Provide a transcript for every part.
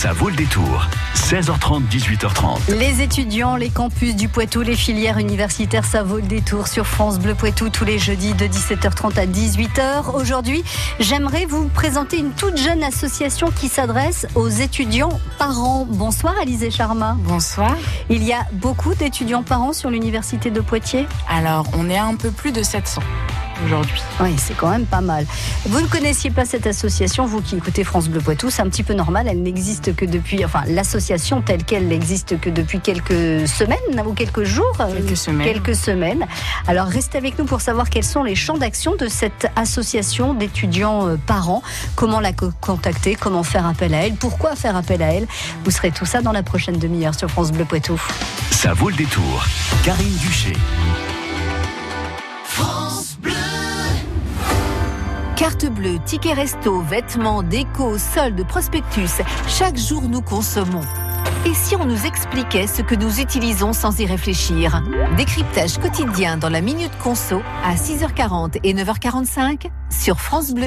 Ça vaut le détour. 16h30, 18h30. Les étudiants, les campus du Poitou, les filières universitaires, ça vaut le détour sur France Bleu Poitou tous les jeudis de 17h30 à 18h. Aujourd'hui, j'aimerais vous présenter une toute jeune association qui s'adresse aux étudiants parents. Bonsoir Alizé Charma. Bonsoir. Il y a beaucoup d'étudiants parents sur l'université de Poitiers? Alors, on est à un peu plus de 700 aujourd'hui. Oui, c'est quand même pas mal. Vous ne connaissiez pas cette association, vous qui écoutez France Bleu Poitou, c'est un petit peu normal, elle n'existe que depuis, enfin l'association telle qu'elle n'existe que depuis quelques semaines ou quelques jours Quelques semaines. Quelques semaines. Alors restez avec nous pour savoir quels sont les champs d'action de cette association d'étudiants euh, parents, comment la co- contacter, comment faire appel à elle, pourquoi faire appel à elle. Vous serez tout ça dans la prochaine demi-heure sur France Bleu Poitou. Ça vaut le détour. Karine Duché. Carte bleue, ticket resto, vêtements, déco, soldes, prospectus. Chaque jour, nous consommons. Et si on nous expliquait ce que nous utilisons sans y réfléchir? Décryptage quotidien dans la Minute Conso à 6h40 et 9h45 sur France Bleu.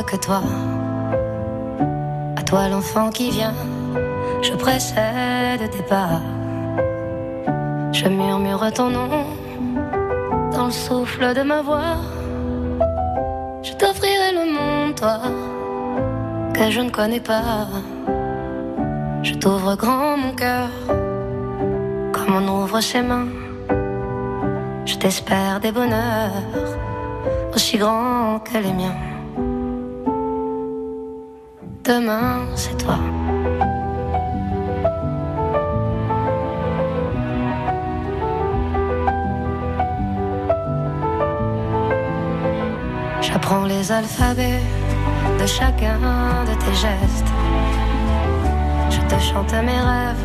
que toi. À toi l'enfant qui vient, je précède tes pas. Je murmure ton nom dans le souffle de ma voix. Je t'offrirai le monde, toi, que je ne connais pas. Je t'ouvre grand mon cœur, comme on ouvre ses mains. Je t'espère des bonheurs aussi grands que les miens. Demain, c'est toi. J'apprends les alphabets de chacun de tes gestes. Je te chante mes rêves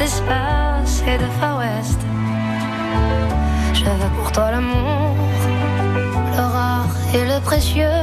d'espace et de Far West. Je veux pour toi l'amour, le rare et le précieux,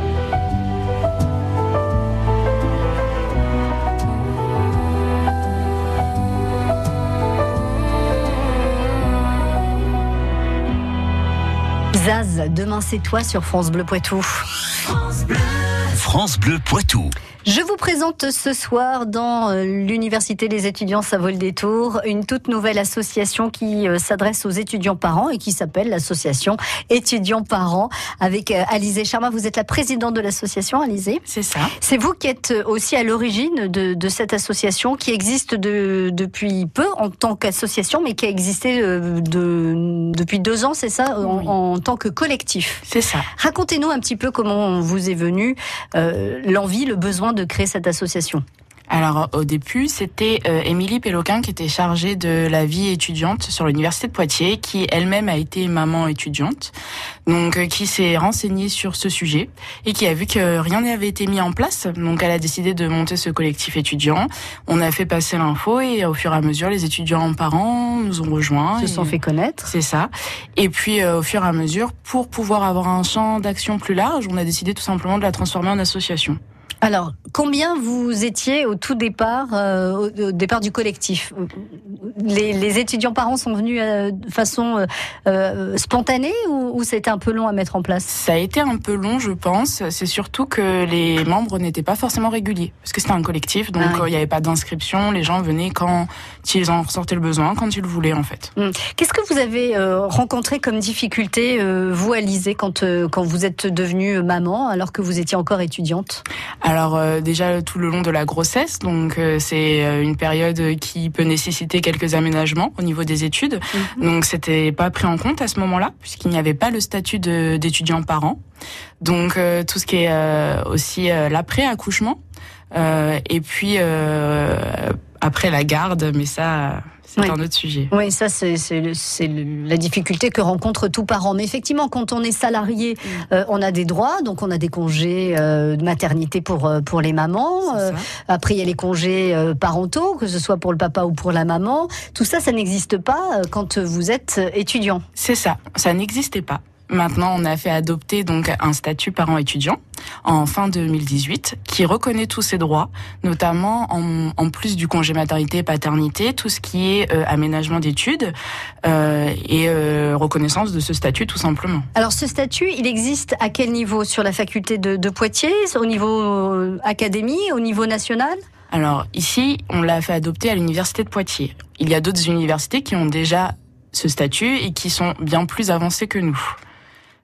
Zaz, demain c'est toi sur France Bleu Poitou. France Bleu Poitou. Je vous présente ce soir dans euh, l'Université des étudiants Ça vaut le détour une toute nouvelle association qui euh, s'adresse aux étudiants parents et qui s'appelle l'association Étudiants parents avec euh, Alizé Charma. Vous êtes la présidente de l'association, Alizé. C'est ça. C'est vous qui êtes aussi à l'origine de, de cette association qui existe de- depuis peu en tant qu'association, mais qui a existé de, depuis deux ans, c'est ça, en, Oui. en tant que collectif. C'est ça. Racontez-nous un petit peu comment vous est venue euh, l'envie, le besoin de créer cette association. Alors au début, c'était euh, Émilie Péloquin qui était chargée de la vie étudiante sur l'université de Poitiers, qui elle-même a été maman étudiante, donc euh, qui s'est renseignée sur ce sujet et qui a vu que rien n'avait été mis en place. Donc elle a décidé de monter ce collectif étudiant. On a fait passer l'info et au fur et à mesure, les étudiants parents nous ont rejoints. Se sont fait connaître. C'est ça. Et puis au fur et à mesure, pour pouvoir avoir un champ d'action plus large, on a décidé tout simplement de la transformer en association. Alors, combien vous étiez au tout départ, euh, au, départ du collectif? Les, étudiants parents sont venus euh, de façon euh, spontanée ou, ou c'était un peu long à mettre en place? Ça a été un peu long, je pense. C'est surtout que les membres n'étaient pas forcément réguliers, parce que c'était un collectif, donc ah il n'y avait pas d'inscription. Les gens venaient quand ils en ressortaient le besoin, quand ils le voulaient, en fait. Hum. Qu'est-ce que vous avez rencontré comme difficulté, vous, Alizé, quand, quand vous êtes devenue maman, alors que vous étiez encore étudiante? alors euh, déjà tout le long de la grossesse, donc euh, c'est euh, une période qui peut nécessiter quelques aménagements au niveau des études. Mhm. Donc c'était pas pris en compte à ce moment-là puisqu'il n'y avait pas le statut d'étudiant parent. Donc tout ce qui est aussi l'après accouchement et puis après la garde, mais ça c'est un autre sujet. Oui, ça, c'est la difficulté que rencontre tout parent. Mais effectivement, quand on est salarié, mm. euh, on a des droits. Donc, on a des congés euh, de maternité pour, euh, pour les mamans. après, il y a les congés parentaux, que ce soit pour le papa ou pour la maman. Tout ça, ça n'existe pas quand vous êtes étudiant. C'est ça. Ça n'existait pas. Maintenant, on a fait adopter donc un statut parent étudiant en fin 2018 qui reconnaît tous ces droits, notamment en, plus du congé maternité et paternité, tout ce qui est euh, aménagement d'études euh, et euh, reconnaissance de ce statut tout simplement. Alors ce statut, il existe à quel niveau? Sur la faculté de, de Poitiers, au niveau académie, au niveau national? Alors ici, on l'a fait adopter à l'université de Poitiers. Il y a d'autres universités qui ont déjà ce statut et qui sont bien plus avancées que nous.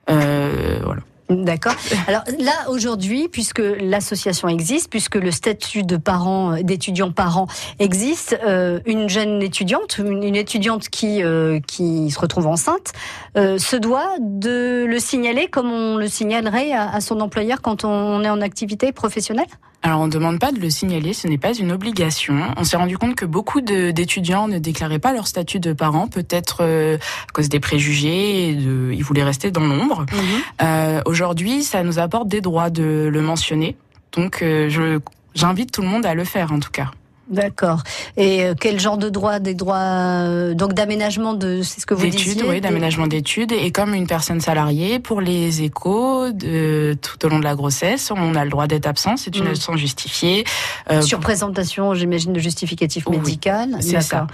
Euh, voilà. D'accord. Alors là, aujourd'hui, puisque l'association existe, puisque le statut de parent, d'étudiant parent existe, euh, une jeune étudiante, une, étudiante qui, euh, qui se retrouve enceinte, euh, se doit de le signaler comme on le signalerait à son employeur quand on est en activité professionnelle? Alors on ne demande pas de le signaler, ce n'est pas une obligation. On s'est rendu compte que beaucoup d'étudiants ne déclaraient pas leur statut de parent, peut-être euh, à cause des préjugés, et de, ils voulaient rester dans l'ombre. Mhm. Euh, Aujourd'hui, ça nous apporte des droits de le mentionner. Donc euh, je j'invite tout le monde à le faire en tout cas. D'accord. Et euh, quel genre de droits Des droits euh, donc d'aménagement de, c'est ce que vous disiez oui, d'aménagement d'études. Et comme une personne salariée, pour les échos de, tout au long de la grossesse, on a le droit d'être absent. C'est une mm. absence justifiée. Euh, Sur présentation, j'imagine, de justificatif médical. C'est ça.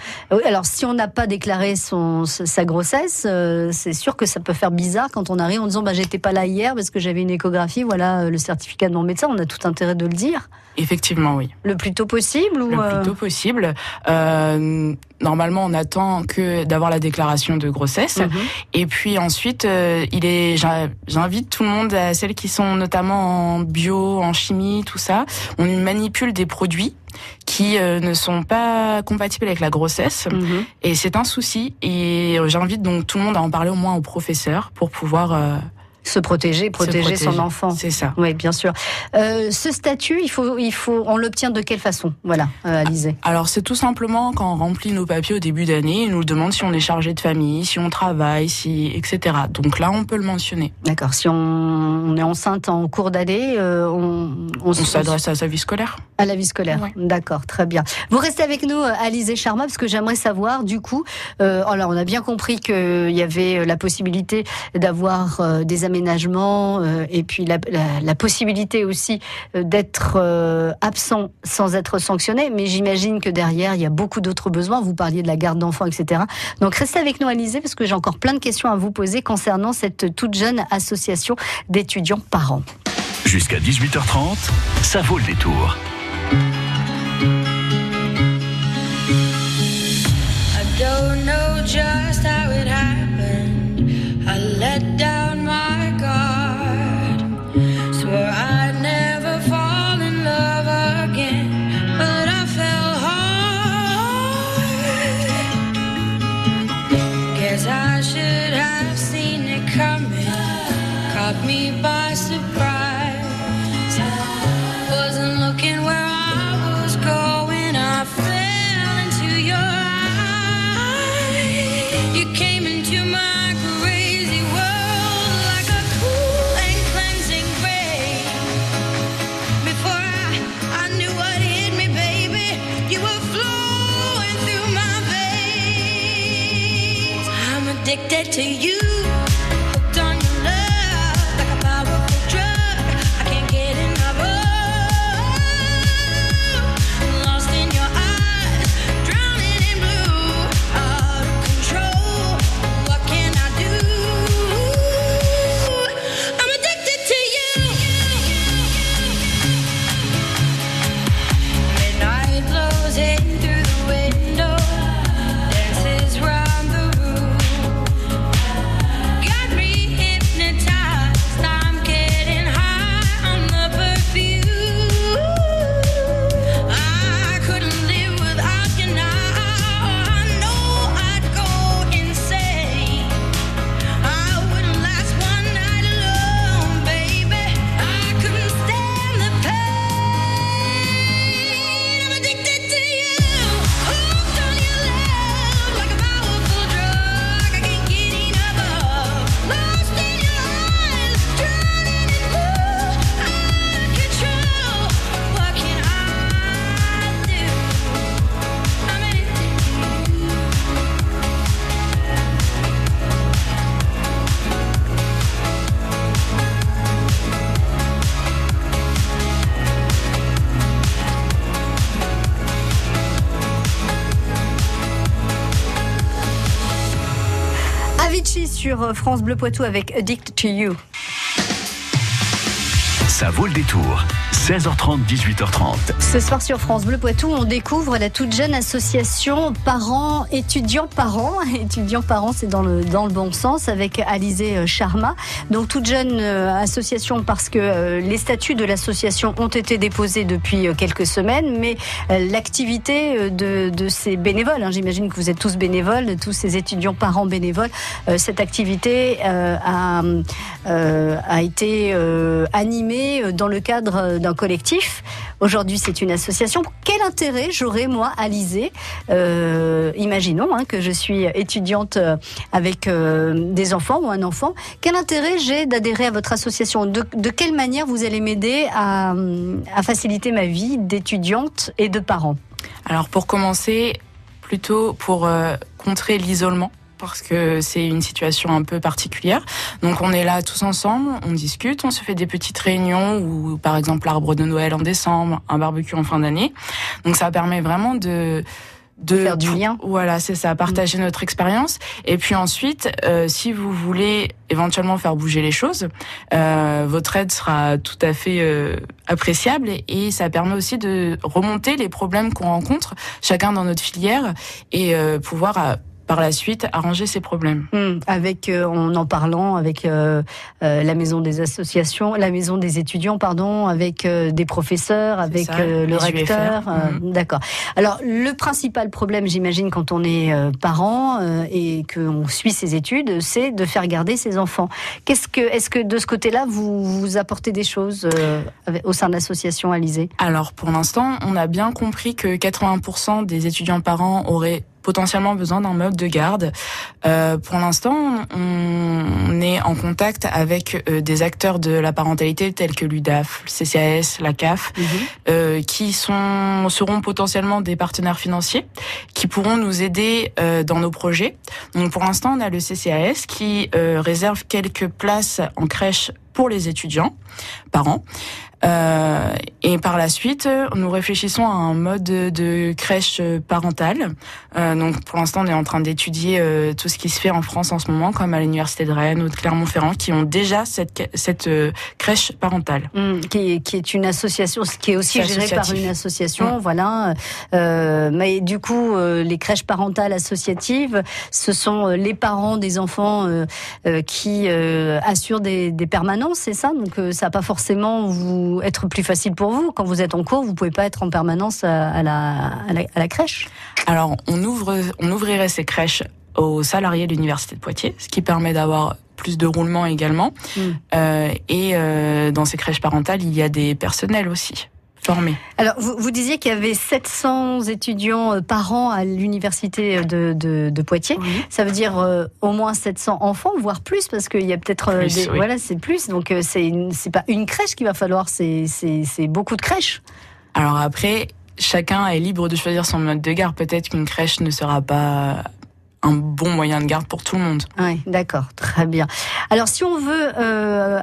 Alors, si on n'a pas déclaré son sa grossesse, c'est sûr que ça peut faire bizarre quand on arrive en disant bah j'étais pas là hier parce que j'avais une échographie. Voilà le certificat de mon médecin. On a tout intérêt de le dire. Effectivement, oui. Le plus tôt possible ou Le plus euh, tôt possible. Euh, normalement, on attend que d'avoir la déclaration de grossesse. Mhm. Et puis ensuite, euh, il est, j'invite tout le monde, à celles qui sont notamment en bio, en chimie, tout ça. On manipule des produits qui euh, ne sont pas compatibles avec la grossesse. Mhm. Et c'est un souci. Et j'invite donc tout le monde à en parler au moins au professeur pour pouvoir se protéger, protéger, son enfant. C'est ça. Oui, bien sûr. Euh, ce statut, il faut, il faut, on l'obtient de quelle façon? Voilà, euh, Alizé. Alors, c'est tout simplement quand on remplit nos papiers au début d'année, il nous demande si on est chargé de famille, si on travaille, si, etc. Donc là, on peut le mentionner. D'accord. Si on, est enceinte en cours d'année, euh, on, on, s'adresse à sa vie scolaire. À la vie scolaire. D'accord, très bien. Vous restez avec nous, Alizé Charma, parce que j'aimerais savoir, du coup, euh, alors on a bien compris qu'il y avait la possibilité d'avoir des euh, et puis la, la, possibilité aussi euh, d'être euh, absent sans être sanctionné. Mais j'imagine que derrière, il y a beaucoup d'autres besoins. Vous parliez de la garde d'enfants, etc. Donc restez avec nous, Alizé, parce que j'ai encore plein de questions à vous poser concernant cette toute jeune association d'étudiants parents. Jusqu'à 18h30, ça vaut le détour. To you. France Bleu Poitou avec Addict to You. Ça vaut le détour. 16h30, 18h30. Ce soir sur France Bleu Poitou, on découvre la toute jeune association parents, étudiants parents. Étudiants parents, c'est dans le, dans le bon sens avec Alizé euh, Sharma. Donc toute jeune euh, association parce que euh, les statuts de l'association ont été déposés depuis quelques semaines, mais l'activité de, de, ces bénévoles, hein, j'imagine que vous êtes tous bénévoles, tous ces étudiants parents bénévoles, cette activité a, a été animée dans le cadre d'un collectif. Aujourd'hui, c'est une association. Quel intérêt j'aurais, moi, à liser euh, Imaginons hein, que je suis étudiante euh, avec euh, des enfants ou un enfant. Quel intérêt j'ai d'adhérer à votre association? De, quelle manière vous allez m'aider à, faciliter ma vie d'étudiante et de parents Alors, pour commencer, plutôt pour contrer l'isolement parce que c'est une situation un peu particulière. Donc on est là tous ensemble, on discute, on se fait des petites réunions ou par exemple l'arbre de Noël en décembre, un barbecue en fin d'année. Donc ça permet vraiment de de faire du lien. Voilà, c'est ça, partager notre expérience. Et puis ensuite, euh, si vous voulez éventuellement faire bouger les choses, euh, votre aide sera tout à fait euh, appréciable et, ça permet aussi de remonter les problèmes qu'on rencontre chacun dans notre filière et pouvoir par la suite arranger ces problèmes. Hmm. avec euh, en en parlant avec euh, euh, la maison des associations, la maison des étudiants, pardon, avec des professeurs, avec le recteur. Hmm. D'accord. Alors le principal problème, j'imagine, quand on est parent et qu'on suit ses études, c'est de faire garder ses enfants. Qu'est-ce que, est-ce que de ce côté-là, vous, vous apportez des choses au sein de l'association Alizé Alors pour l'instant, on a bien compris que 80% des étudiants parents auraient potentiellement besoin d'un meuble de garde. Euh, pour l'instant, on, est en contact avec euh, des acteurs de la parentalité tels que l'UDAF, le CCAS, la CAF, mhm. euh, qui sont seront potentiellement des partenaires financiers qui pourront nous aider euh, dans nos projets. Donc pour l'instant, on a le CCAS qui euh, réserve quelques places en crèche pour les étudiants, parents. Euh, et par la suite, nous réfléchissons à un mode de crèche parentale. Euh, donc pour l'instant, on est en train d'étudier euh, tout ce qui se fait en France en ce moment, comme à l'université de Rennes ou de Clermont-Ferrand, qui ont déjà cette, cette euh, crèche parentale. Mmh, qui, qui, est une association, qui est aussi gérée par une association, mmh. voilà. Euh, mais du coup, les crèches parentales associatives, ce sont les parents des enfants qui assurent des, des permanences, c'est ça? Donc ça va pas forcément vous être plus facile pour vous. Quand vous êtes en cours, vous pouvez pas être en permanence à, la, à la, crèche. Alors, on ouvre, on ouvrirait ces crèches aux salariés de l'université de Poitiers, ce qui permet d'avoir plus de roulement également. Hmm. Euh, et euh, dans ces crèches parentales, il y a des personnels aussi formés. Alors, vous, vous disiez qu'il y avait 700 étudiants euh, par an à l'université de, de, de Poitiers. Oui. Ça veut dire euh, au moins 700 enfants, voire plus, parce qu'il y a peut-être euh, des, oui. voilà, c'est plus. Donc euh, c'est pas une crèche qu'il va falloir, c'est beaucoup de crèches. Alors après, chacun est libre de choisir son mode de garde. Peut-être qu'une crèche ne sera pas un bon moyen de garde pour tout le monde. Oui, d'accord, très bien. Alors, si on veut euh,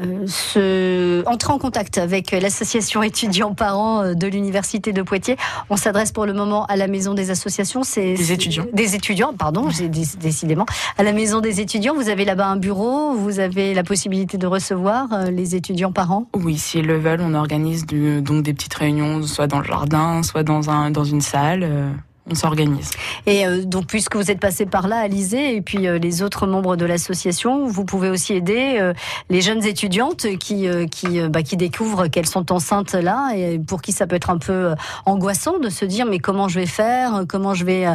euh, se entrer en contact avec l'association étudiants-parents euh, de l'université de Poitiers, on s'adresse pour le moment à la maison des associations. C'est Des étudiants. Des étudiants, pardon, j'ai dé- décidément. À la maison des étudiants, vous avez là-bas un bureau, vous avez la possibilité de recevoir euh, les étudiants-parents. Oui, s'ils le veulent, on organise du- donc des petites réunions, soit dans le jardin, soit dans, un, dans une salle. On s'organise. Et euh, donc, puisque vous êtes passé par là, Alizé, et puis euh, les autres membres de l'association, vous pouvez aussi aider euh, les jeunes étudiantes qui qui bah, qui découvrent qu'elles sont enceintes là, et pour qui ça peut être un peu angoissant de se dire mais comment je vais faire, comment je vais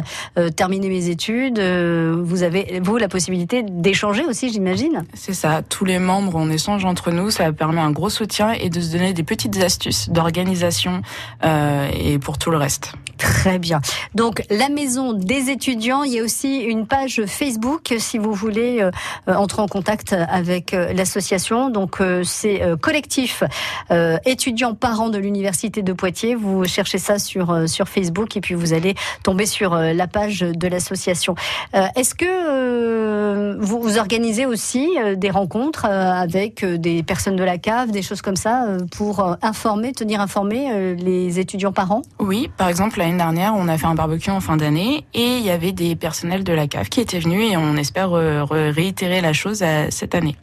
terminer mes études. Vous avez vous la possibilité d'échanger aussi, j'imagine. C'est ça, tous les membres, on échange entre nous, ça permet un gros soutien et de se donner des petites astuces d'organisation et pour tout le reste. Très bien. Donc la maison des étudiants, il y a aussi une page Facebook si vous voulez euh, entrer en contact avec euh, l'association. Donc euh, c'est collectif étudiants parents de l'université de Poitiers. Vous cherchez ça sur Facebook et puis vous allez tomber sur la page de l'association. Est-ce que vous, vous organisez aussi des rencontres avec des personnes de la cave, des choses comme ça, pour informer, tenir informés les étudiants parents? Oui, par exemple, l'année dernière, on a fait un barbecue en fin d'année et il y avait des personnels de la CAF qui étaient venus et on espère euh, re- réitérer la chose euh, cette année.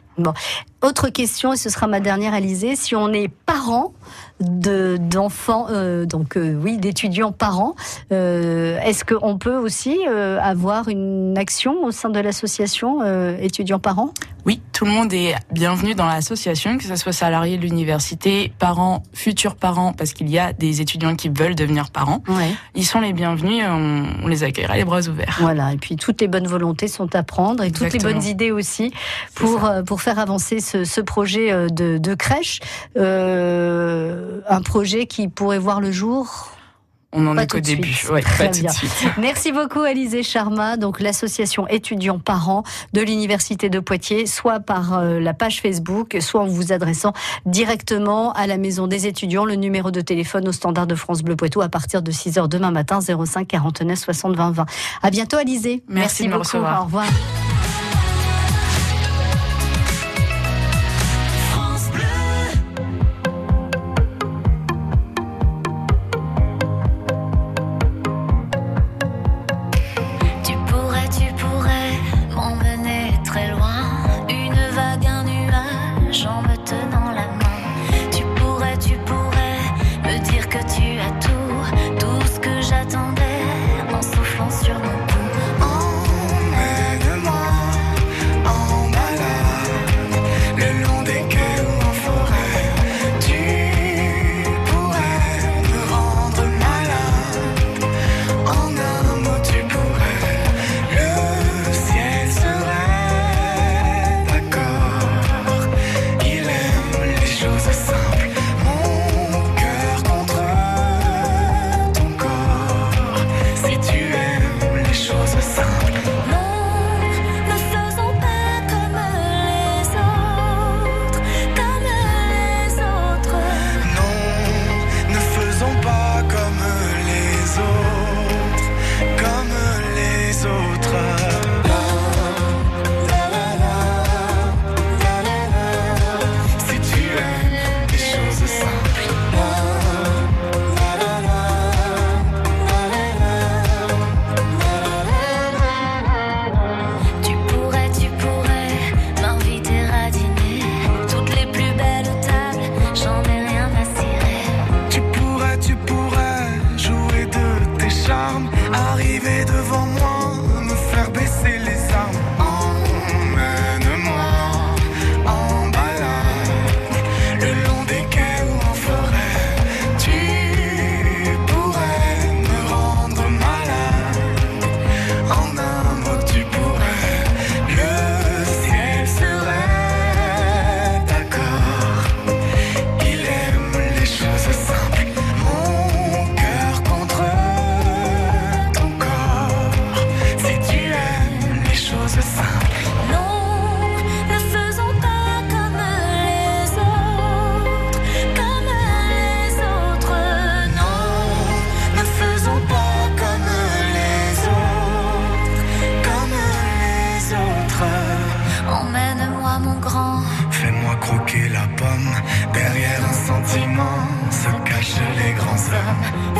Autre question, et ce sera ma dernière, Alizée. Si on est parent de d'enfants, euh, donc oui, d'étudiants parents, est-ce qu'on peut aussi avoir une action au sein de l'association étudiants parents? Oui, tout le monde est bienvenu dans l'association, que ce soit salarié de l'université, parents, futurs parents, parce qu'il y a des étudiants qui veulent devenir parents. Ouais. Ils sont les bienvenus, on, on les accueillera les bras ouverts. Voilà. Et puis toutes les bonnes volontés sont à prendre et toutes les bonnes idées aussi pour euh, pour faire avancer ce, ce projet euh, de, de crèche, Euh, un projet qui pourrait voir le jour. On en Pas est qu'au début. suite. Ouais, Très pas tout de suite. Merci beaucoup Alizé Charma, donc l'association étudiants parents de l'université de Poitiers, soit par euh, la page Facebook, soit en vous adressant directement à la maison des étudiants, le numéro de téléphone au standard de France Bleu Poitou à partir de 6h demain matin 05 49 60 20 20. À bientôt Alizé. Merci de me beaucoup. Au revoir.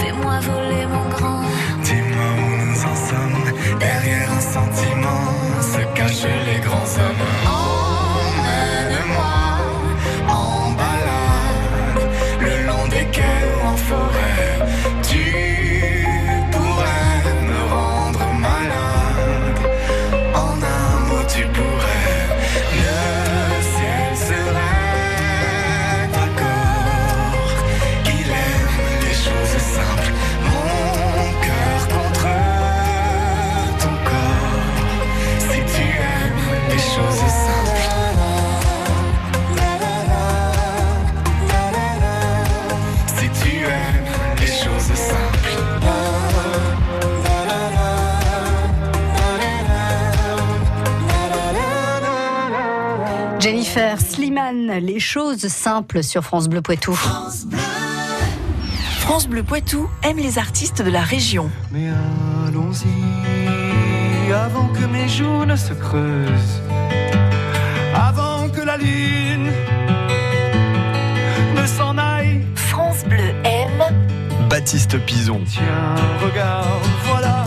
Fais-moi voler mon grand. Dis-moi où nous en sommes. Derrière un sentiment se cachent les grands hommes. Oh. Les choses simples sur France Bleu Poitou. France Bleu Poitou aime les artistes de la région. Mais allons-y avant que mes joues ne se creusent, avant que la lune ne s'en aille. France Bleu aime Baptiste Pison. Tiens, regarde, voilà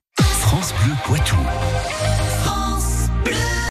France Bleu Poitou.